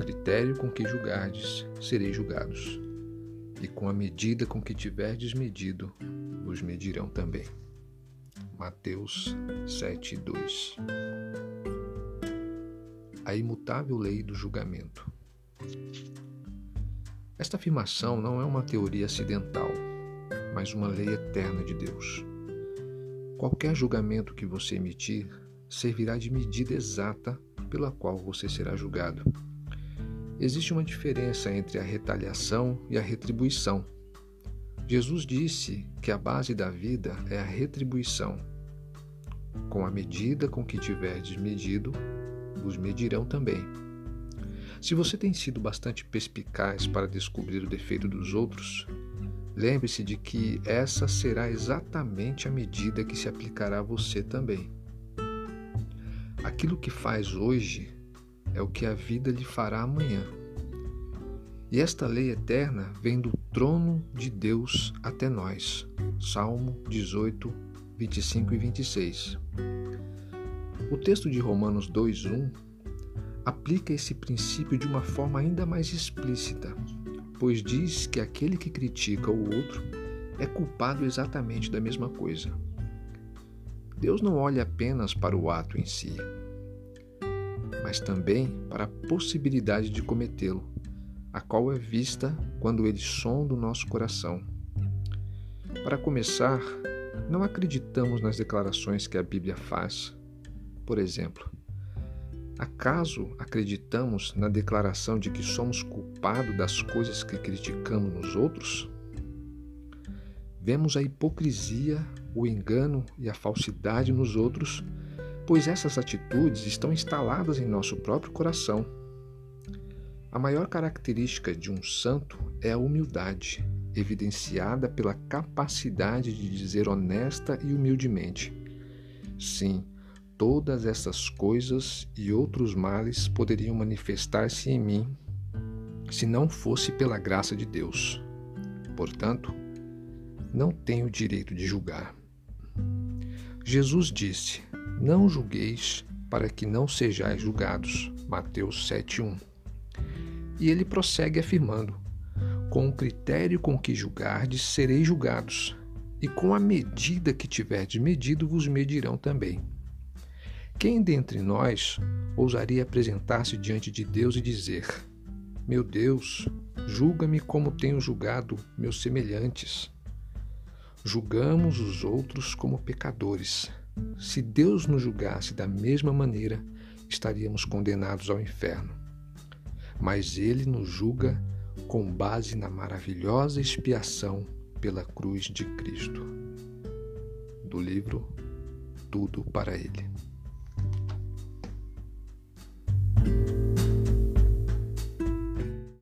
critério com que julgardes, sereis julgados, e com a medida com que tiverdes medido, vos medirão também. Mateus 7, 2 A imutável lei do julgamento. Esta afirmação não é uma teoria acidental, mas uma lei eterna de Deus. Qualquer julgamento que você emitir servirá de medida exata pela qual você será julgado. Existe uma diferença entre a retaliação e a retribuição. Jesus disse que a base da vida é a retribuição. Com a medida com que tiverdes medido, vos medirão também. Se você tem sido bastante perspicaz para descobrir o defeito dos outros, lembre-se de que essa será exatamente a medida que se aplicará a você também. Aquilo que faz hoje é o que a vida lhe fará amanhã. E esta lei eterna vem do trono de Deus até nós. Salmo 18, 25 e 26. O texto de Romanos 2:1 aplica esse princípio de uma forma ainda mais explícita, pois diz que aquele que critica o outro é culpado exatamente da mesma coisa. Deus não olha apenas para o ato em si, mas também para a possibilidade de cometê-lo, a qual é vista quando ele sonda o nosso coração. Para começar, não acreditamos nas declarações que a Bíblia faz. Por exemplo, acaso acreditamos na declaração de que somos culpados das coisas que criticamos nos outros? Vemos a hipocrisia, o engano e a falsidade nos outros pois essas atitudes estão instaladas em nosso próprio coração. A maior característica de um santo é a humildade, evidenciada pela capacidade de dizer honesta e humildemente: Sim, todas essas coisas e outros males poderiam manifestar-se em mim se não fosse pela graça de Deus. Portanto, não tenho direito de julgar. Jesus disse: não julgueis para que não sejais julgados. Mateus 7:1. E ele prossegue afirmando: Com o critério com que julgardes, sereis julgados, e com a medida que tiverdes medido, vos medirão também. Quem dentre nós ousaria apresentar-se diante de Deus e dizer: Meu Deus, julga-me como tenho julgado meus semelhantes? Julgamos os outros como pecadores se Deus nos julgasse da mesma maneira, estaríamos condenados ao inferno. Mas Ele nos julga com base na maravilhosa expiação pela cruz de Cristo. Do livro Tudo para Ele.